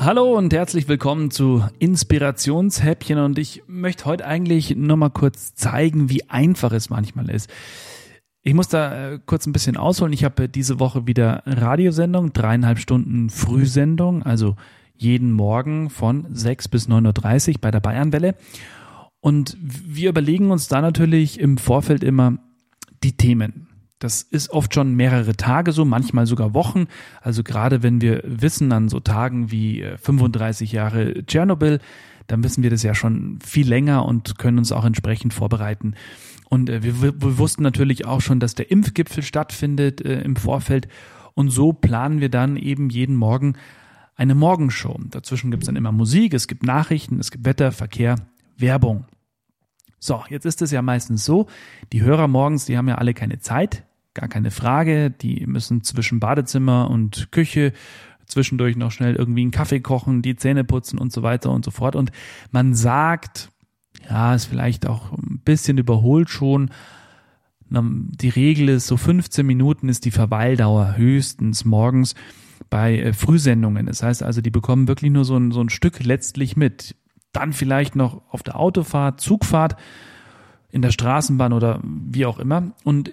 Hallo und herzlich willkommen zu Inspirationshäppchen und ich möchte heute eigentlich nur mal kurz zeigen, wie einfach es manchmal ist. Ich muss da äh, kurz ein bisschen ausholen. Ich habe diese Woche wieder Radiosendung, dreieinhalb Stunden Frühsendung, also jeden Morgen von 6 bis 9.30 Uhr bei der Bayernwelle. Und wir überlegen uns da natürlich im Vorfeld immer die Themen. Das ist oft schon mehrere Tage so, manchmal sogar Wochen. Also gerade wenn wir wissen an so Tagen wie 35 äh, Jahre Tschernobyl, dann wissen wir das ja schon viel länger und können uns auch entsprechend vorbereiten. Und äh, wir, wir wussten natürlich auch schon, dass der Impfgipfel stattfindet äh, im Vorfeld. Und so planen wir dann eben jeden Morgen eine Morgenshow. Dazwischen gibt es dann immer Musik, es gibt Nachrichten, es gibt Wetter, Verkehr, Werbung. So, jetzt ist es ja meistens so, die Hörer morgens, die haben ja alle keine Zeit, gar keine Frage. Die müssen zwischen Badezimmer und Küche zwischendurch noch schnell irgendwie einen Kaffee kochen, die Zähne putzen und so weiter und so fort. Und man sagt, ja, ist vielleicht auch ein bisschen überholt schon. Die Regel ist, so 15 Minuten ist die Verweildauer höchstens morgens bei äh, Frühsendungen. Das heißt also, die bekommen wirklich nur so ein, so ein Stück letztlich mit. Dann vielleicht noch auf der Autofahrt, Zugfahrt, in der Straßenbahn oder wie auch immer. Und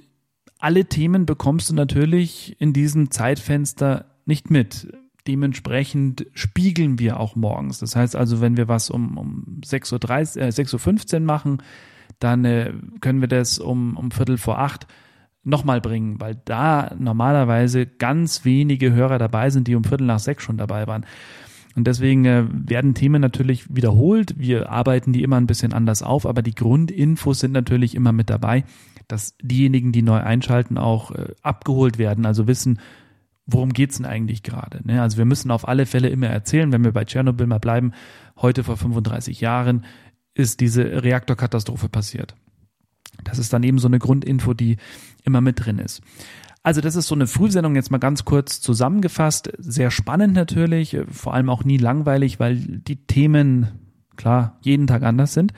alle Themen bekommst du natürlich in diesem Zeitfenster nicht mit. Dementsprechend spiegeln wir auch morgens. Das heißt also, wenn wir was um, um 6.30 Uhr, äh, 6.15 Uhr machen, dann äh, können wir das um, um Viertel vor acht nochmal bringen, weil da normalerweise ganz wenige Hörer dabei sind, die um Viertel nach sechs schon dabei waren. Und deswegen äh, werden Themen natürlich wiederholt. Wir arbeiten die immer ein bisschen anders auf, aber die Grundinfos sind natürlich immer mit dabei dass diejenigen, die neu einschalten, auch äh, abgeholt werden, also wissen, worum geht's denn eigentlich gerade. Ne? Also wir müssen auf alle Fälle immer erzählen, wenn wir bei Tschernobyl mal bleiben, heute vor 35 Jahren ist diese Reaktorkatastrophe passiert. Das ist dann eben so eine Grundinfo, die immer mit drin ist. Also das ist so eine Frühsendung jetzt mal ganz kurz zusammengefasst. Sehr spannend natürlich, vor allem auch nie langweilig, weil die Themen, klar, jeden Tag anders sind.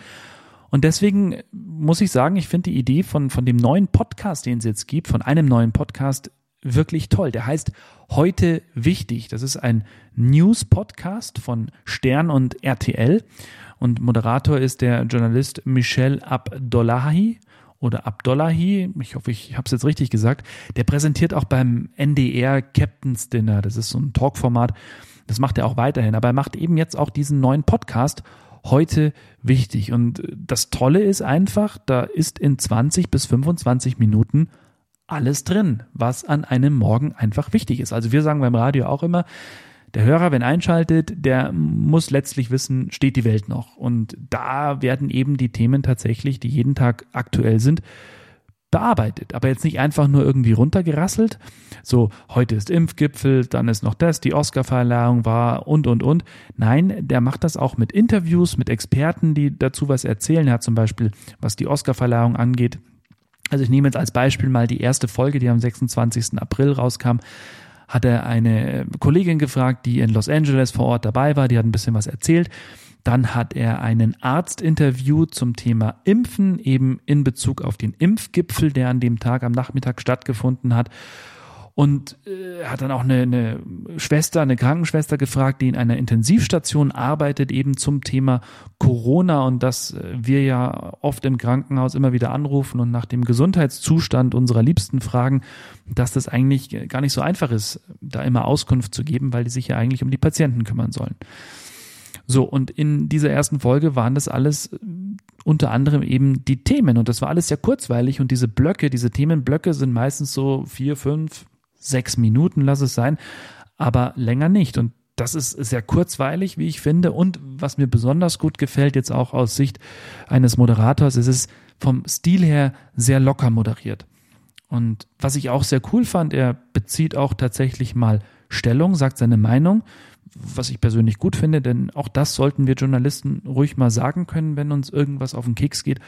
Und deswegen muss ich sagen, ich finde die Idee von, von dem neuen Podcast, den es jetzt gibt, von einem neuen Podcast, wirklich toll. Der heißt Heute Wichtig. Das ist ein News-Podcast von Stern und RTL. Und Moderator ist der Journalist Michel Abdollahi oder Abdollahi, ich hoffe, ich habe es jetzt richtig gesagt, der präsentiert auch beim NDR Captain's Dinner. Das ist so ein Talkformat. Das macht er auch weiterhin. Aber er macht eben jetzt auch diesen neuen Podcast heute wichtig. Und das Tolle ist einfach, da ist in 20 bis 25 Minuten alles drin, was an einem Morgen einfach wichtig ist. Also wir sagen beim Radio auch immer, der Hörer, wenn einschaltet, der muss letztlich wissen, steht die Welt noch. Und da werden eben die Themen tatsächlich, die jeden Tag aktuell sind, bearbeitet, aber jetzt nicht einfach nur irgendwie runtergerasselt. So, heute ist Impfgipfel, dann ist noch das, die Oscarverleihung war und, und, und. Nein, der macht das auch mit Interviews, mit Experten, die dazu was erzählen. Er hat zum Beispiel, was die Oscarverleihung angeht, also ich nehme jetzt als Beispiel mal die erste Folge, die am 26. April rauskam, hat er eine Kollegin gefragt, die in Los Angeles vor Ort dabei war, die hat ein bisschen was erzählt. Dann hat er einen Arztinterview zum Thema Impfen, eben in Bezug auf den Impfgipfel, der an dem Tag am Nachmittag stattgefunden hat. Und äh, hat dann auch eine, eine Schwester, eine Krankenschwester gefragt, die in einer Intensivstation arbeitet, eben zum Thema Corona und dass äh, wir ja oft im Krankenhaus immer wieder anrufen und nach dem Gesundheitszustand unserer Liebsten fragen, dass das eigentlich gar nicht so einfach ist, da immer Auskunft zu geben, weil die sich ja eigentlich um die Patienten kümmern sollen. So, und in dieser ersten Folge waren das alles äh, unter anderem eben die Themen und das war alles sehr kurzweilig und diese Blöcke, diese Themenblöcke sind meistens so vier, fünf, sechs Minuten, lass es sein, aber länger nicht und das ist sehr kurzweilig, wie ich finde. Und was mir besonders gut gefällt, jetzt auch aus Sicht eines Moderators, ist es vom Stil her sehr locker moderiert. Und was ich auch sehr cool fand, er bezieht auch tatsächlich mal Stellung, sagt seine Meinung, was ich persönlich gut finde, denn auch das sollten wir Journalisten ruhig mal sagen können, wenn uns irgendwas auf den Keks geht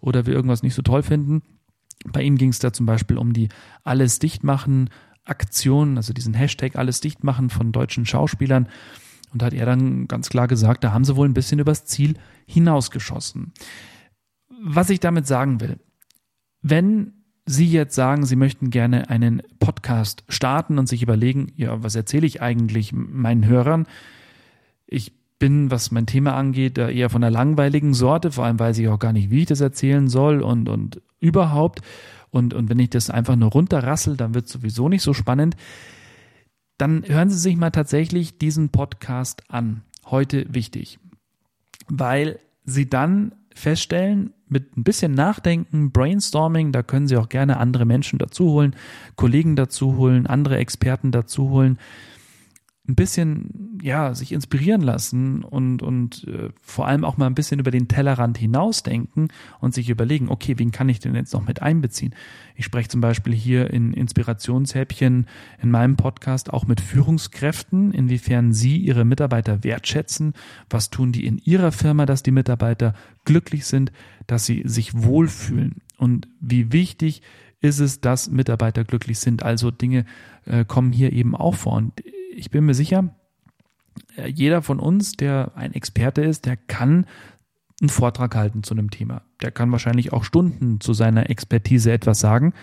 oder wir irgendwas nicht so toll finden. Bei ihm ging es da zum Beispiel um die Alles dichtmachen Aktion, also diesen Hashtag Alles dichtmachen von deutschen Schauspielern. Und hat er dann ganz klar gesagt, da haben sie wohl ein bisschen übers Ziel hinausgeschossen. Was ich damit sagen will, wenn Sie jetzt sagen, Sie möchten gerne einen Podcast starten und sich überlegen, ja, was erzähle ich eigentlich meinen Hörern? Ich bin, was mein Thema angeht, eher von der langweiligen Sorte, vor allem weiß ich auch gar nicht, wie ich das erzählen soll und, und überhaupt. Und, und wenn ich das einfach nur runterrassel, dann wird es sowieso nicht so spannend. Dann hören Sie sich mal tatsächlich diesen Podcast an. Heute wichtig. Weil Sie dann feststellen, mit ein bisschen Nachdenken, Brainstorming, da können Sie auch gerne andere Menschen dazu holen, Kollegen dazu holen, andere Experten dazu holen, ein bisschen, ja, sich inspirieren lassen und, und äh, vor allem auch mal ein bisschen über den Tellerrand hinausdenken und sich überlegen, okay, wen kann ich denn jetzt noch mit einbeziehen? Ich spreche zum Beispiel hier in Inspirationshäppchen in meinem Podcast auch mit Führungskräften, inwiefern sie ihre Mitarbeiter wertschätzen, was tun die in ihrer Firma, dass die Mitarbeiter glücklich sind, dass sie sich wohlfühlen und wie wichtig ist es, dass Mitarbeiter glücklich sind. Also Dinge äh, kommen hier eben auch vor. Und ich bin mir sicher, äh, jeder von uns, der ein Experte ist, der kann einen Vortrag halten zu einem Thema. Der kann wahrscheinlich auch Stunden zu seiner Expertise etwas sagen.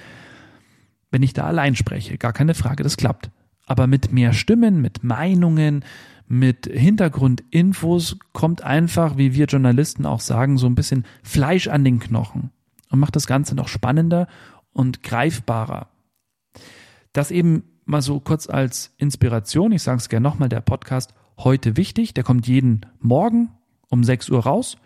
Wenn ich da allein spreche, gar keine Frage, das klappt. Aber mit mehr Stimmen, mit Meinungen, mit Hintergrundinfos kommt einfach, wie wir Journalisten auch sagen, so ein bisschen Fleisch an den Knochen und macht das Ganze noch spannender und greifbarer. Das eben mal so kurz als Inspiration, ich sage es gerne nochmal, der Podcast heute wichtig, der kommt jeden Morgen um 6 Uhr raus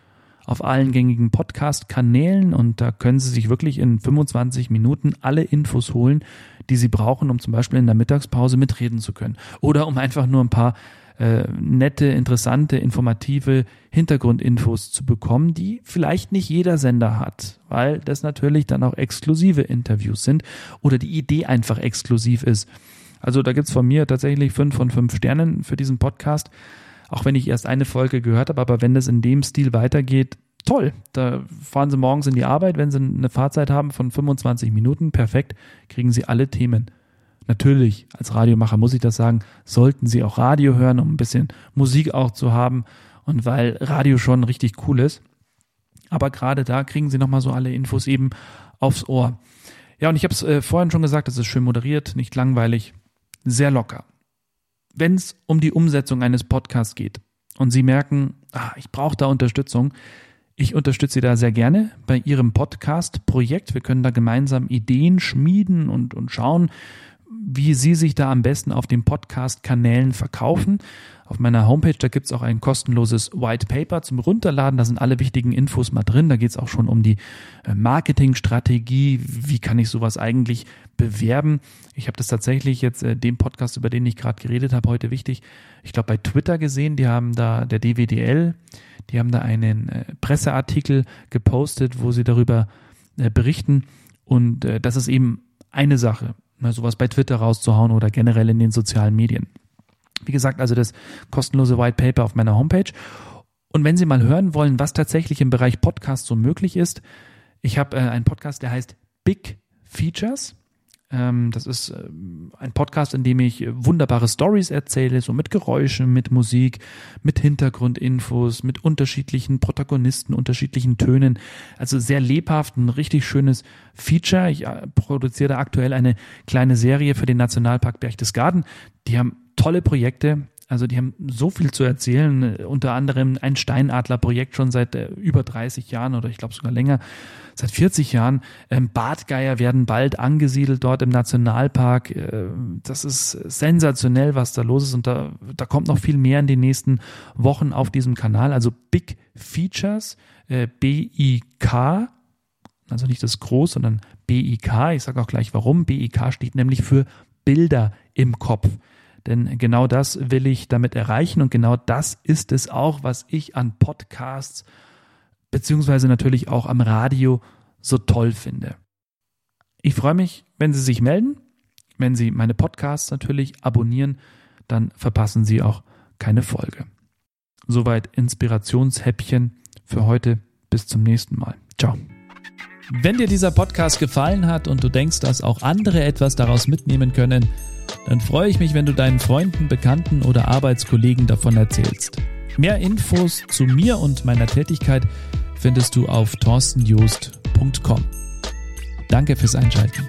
auf allen gängigen Podcast-Kanälen und da können Sie sich wirklich in 25 Minuten alle Infos holen, die Sie brauchen, um zum Beispiel in der Mittagspause mitreden zu können oder um einfach nur ein paar äh, nette, interessante, informative Hintergrundinfos zu bekommen, die vielleicht nicht jeder Sender hat, weil das natürlich dann auch exklusive Interviews sind oder die Idee einfach exklusiv ist. Also da gibt's von mir tatsächlich fünf von fünf Sternen für diesen Podcast, auch wenn ich erst eine Folge gehört habe, aber wenn es in dem Stil weitergeht, toll. Da fahren Sie morgens in die Arbeit, wenn Sie eine Fahrzeit haben von 25 Minuten, perfekt, kriegen Sie alle Themen Natürlich, als Radiomacher muss ich das sagen, sollten Sie auch Radio hören, um ein bisschen Musik auch zu haben und weil Radio schon richtig cool ist. Aber gerade da kriegen Sie nochmal so alle Infos eben aufs Ohr. Ja, und ich habe es äh, vorhin schon gesagt, es ist schön moderiert, nicht langweilig, sehr locker. Wenn es um die Umsetzung eines Podcasts geht und Sie merken, ah, ich brauche da Unterstützung, ich unterstütze Sie da sehr gerne bei Ihrem Podcast-Projekt. Wir können da gemeinsam Ideen schmieden und, und schauen, wie Sie sich da am besten auf den Podcast-Kanälen verkaufen. Auf meiner Homepage, da gibt's auch ein kostenloses White Paper zum Runterladen. Da sind alle wichtigen Infos mal drin. Da geht's auch schon um die äh, Marketingstrategie. Wie kann ich sowas eigentlich bewerben? Ich habe das tatsächlich jetzt, äh, dem Podcast, über den ich gerade geredet habe, heute wichtig. Ich glaube, bei Twitter gesehen, die haben da, der DWDL, die haben da einen äh, Presseartikel gepostet, wo sie darüber äh, berichten. Und äh, das ist eben eine Sache mal sowas bei Twitter rauszuhauen oder generell in den sozialen Medien. Wie gesagt, also das kostenlose White Paper auf meiner Homepage. Und wenn Sie mal hören wollen, was tatsächlich im Bereich Podcast so möglich ist, ich habe äh, einen Podcast, der heißt Big Features. Ähm, das ist äh, ein Podcast, in dem ich wunderbare Stories erzähle, so mit Geräuschen, mit Musik, mit Hintergrundinfos, mit unterschiedlichen Protagonisten, unterschiedlichen Tönen. Also sehr lebhaft, ein richtig schönes Feature. Ich äh, produziere aktuell eine kleine Serie für den Nationalpark Berchtesgaden. Die haben tolle Projekte. Also die haben so viel zu erzählen, unter anderem ein Steinadler-Projekt schon seit äh, über 30 Jahren oder ich glaube sogar länger, seit 40 Jahren. Ähm, Bartgeier werden bald angesiedelt dort im Nationalpark. Äh, das ist sensationell, was da los ist und da, da kommt noch viel mehr in den nächsten Wochen auf diesem Kanal. Also Big Features, äh, B-I-K, also nicht das Groß, sondern B-I-K. Ich sage auch gleich warum. B-I-K steht nämlich für Bilder im Kopf. Denn genau das will ich damit erreichen und genau das ist es auch, was ich an Podcasts beziehungsweise natürlich auch am Radio so toll finde. Ich freue mich, wenn Sie sich melden, wenn Sie meine Podcasts natürlich abonnieren, dann verpassen Sie auch keine Folge. Soweit Inspirationshäppchen für heute. Bis zum nächsten Mal. Ciao. Wenn dir dieser Podcast gefallen hat und du denkst, dass auch andere etwas daraus mitnehmen können, dann freue ich mich, wenn du deinen Freunden, Bekannten oder Arbeitskollegen davon erzählst. Mehr Infos zu mir und meiner Tätigkeit findest du auf torstenjoost.com. Danke fürs Einschalten.